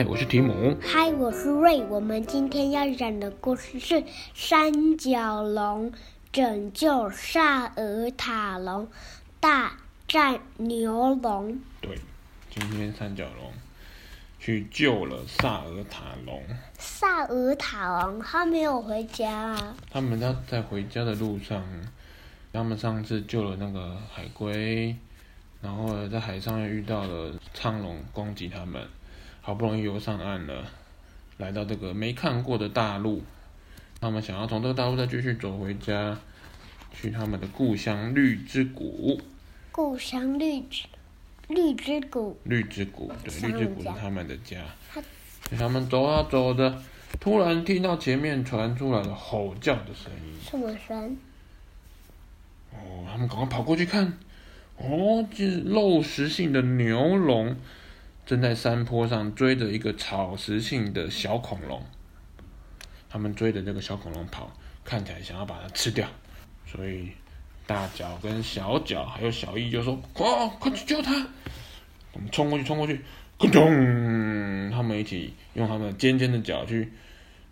嗨，我是提姆。嗨，我是瑞。我们今天要讲的故事是《三角龙拯救萨尔塔龙大战牛龙》。对，今天三角龙去救了萨尔塔龙。萨尔塔龙他没有回家啊？他们要在回家的路上，他们上次救了那个海龟，然后在海上又遇到了苍龙攻击他们。好不容易游上岸了，来到这个没看过的大陆，他们想要从这个大陆再继续走回家，去他们的故乡绿之谷。故乡绿之绿之谷。绿之谷，对，绿之谷是他们的家。他们走啊走的，突然听到前面传出来了吼叫的声音。什么声？哦，他们赶快跑过去看，哦，这是肉食性的牛龙。正在山坡上追着一个草食性的小恐龙，他们追着这个小恐龙跑，看起来想要把它吃掉，所以大脚跟小脚还有小易就说：“快，快去救它！”我们冲过去，冲过去，咕咚！他们一起用他们尖尖的脚去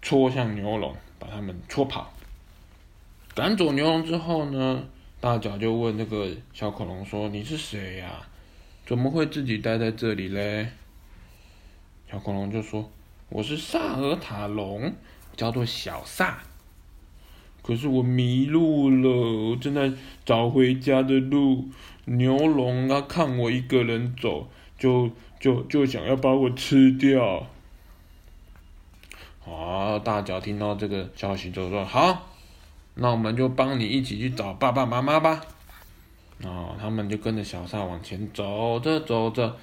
戳向牛龙，把他们戳跑。赶走牛龙之后呢，大脚就问那个小恐龙说：“你是谁呀？”怎么会自己待在这里嘞？小恐龙就说：“我是萨尔塔龙，叫做小萨。可是我迷路了，我正在找回家的路。牛龙啊，看我一个人走，就就就想要把我吃掉。”啊！大脚听到这个消息就说：“好，那我们就帮你一起去找爸爸妈妈吧。”哦，他们就跟着小萨往前走着走着，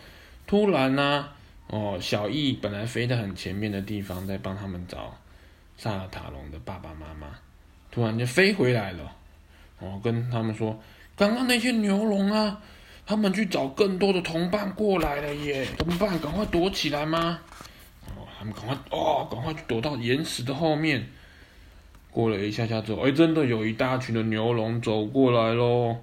突然呢、哦，小易本来飞得很前面的地方，在帮他们找萨尔塔龙的爸爸妈妈，突然就飞回来了。哦，跟他们说，刚刚那些牛龙啊，他们去找更多的同伴过来了耶，怎么办？赶快躲起来吗？哦，他们赶快哦，赶快去躲到岩石的后面。过了一下下之后，哎，真的有一大群的牛龙走过来喽。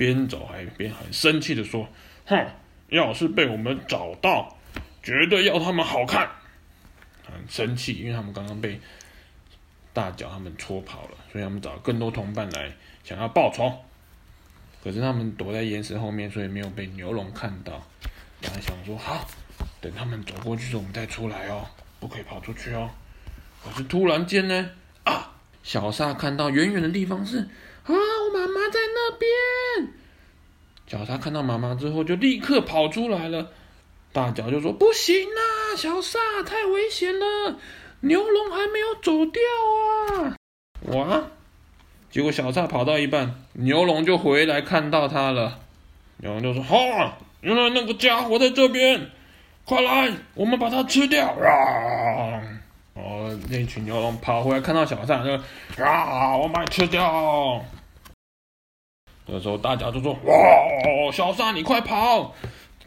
边走还边很生气的说：“哼，要是被我们找到，绝对要他们好看。”很生气，因为他们刚刚被大脚他们戳跑了，所以他们找更多同伴来想要报仇。可是他们躲在岩石后面，所以没有被牛龙看到。然后想说：“好，等他们走过去之后，我们再出来哦，不可以跑出去哦。”可是突然间呢，啊，小萨看到远远的地方是。啊！我妈妈在那边。小萨看到妈妈之后，就立刻跑出来了。大脚就说：“不行啊，小萨，太危险了，牛龙还没有走掉啊！”哇！结果小萨跑到一半，牛龙就回来看到他了。牛龙就说：“哈，原来那个家伙在这边，快来，我们把它吃掉！”啊！哦，那群牛龙跑回来看到小萨，就啊，我把你吃掉！这时候大家就说：“哇，小萨你快跑！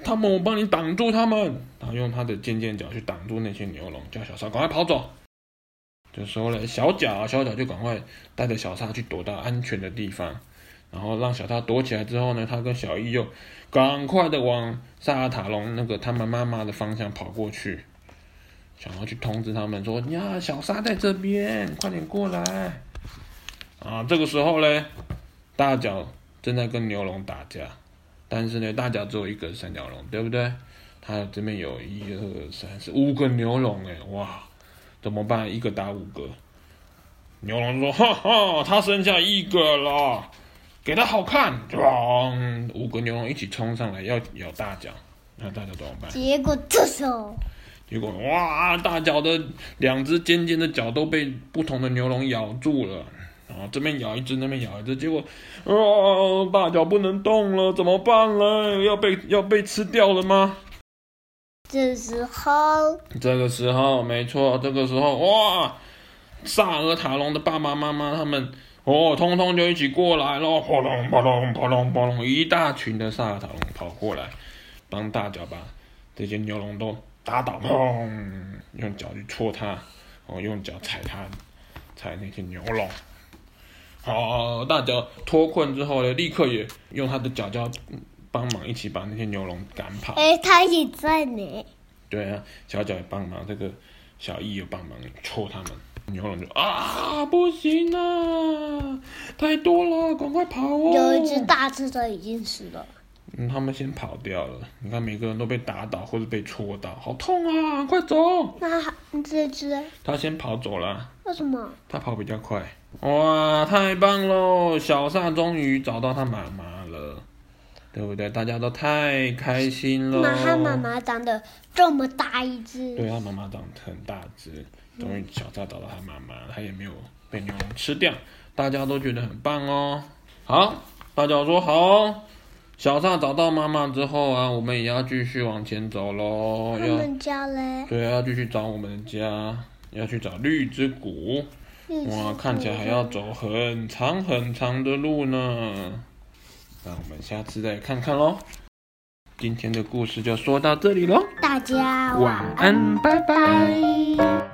他们我帮你挡住他们。”然后用他的尖尖角去挡住那些牛龙，叫小萨赶快跑走。这时候呢，小脚小脚就赶快带着小萨去躲到安全的地方，然后让小萨躲起来之后呢，他跟小易又赶快的往萨尔塔龙那个他们妈妈的方向跑过去，想要去通知他们说：“呀，小萨在这边，快点过来！”啊，这个时候呢，大脚。正在跟牛龙打架，但是呢，大脚只有一个三角龙，对不对？他这边有一二三四五个牛龙，哎，哇，怎么办？一个打五个。牛龙说：“哈哈，他剩下一个了，给他好看。”咣，五个牛龙一起冲上来要咬大脚，那大脚怎么办？结果这时候，结果哇，大脚的两只尖尖的脚都被不同的牛龙咬住了。啊，这边咬一只，那边咬一只，结果，啊，大脚不能动了，怎么办呢？要被要被吃掉了吗？这时候，这个时候，没错，这个时候，哇，萨尔塔龙的爸爸妈妈他们，哦，通通就一起过来了，轰隆轰隆轰隆轰隆，一大群的萨尔塔龙跑过来，帮大脚把这些牛龙都打倒，砰，用脚去戳它，哦，用脚踩它，踩那些牛龙。好，大脚脱困之后呢，立刻也用他的脚脚帮忙一起把那些牛龙赶跑。哎，他也在呢。对啊，小脚也帮忙，这个小易也帮忙戳他们。牛龙就啊，不行啊，太多了，赶快跑哦！有一只大只的已经死了。嗯，他们先跑掉了。你看，每个人都被打倒或者被戳到，好痛啊！快走。那这只？他先跑走了。为什么？他跑比较快。哇，太棒喽！小萨终于找到他妈妈了，对不对？大家都太开心了。那他妈妈长得这么大一只。对，他妈妈长得很大只。终于小萨找到他妈妈，他也没有被牛郎吃掉，大家都觉得很棒哦。好，大家说好。小萨找到妈妈之后啊，我们也要继续往前走喽。他们家嘞？对，要继续找我们的家，要去找绿之谷。哇，看起来还要走很长很长的路呢。那我们下次再看看喽。今天的故事就说到这里喽。大家晚安，拜拜。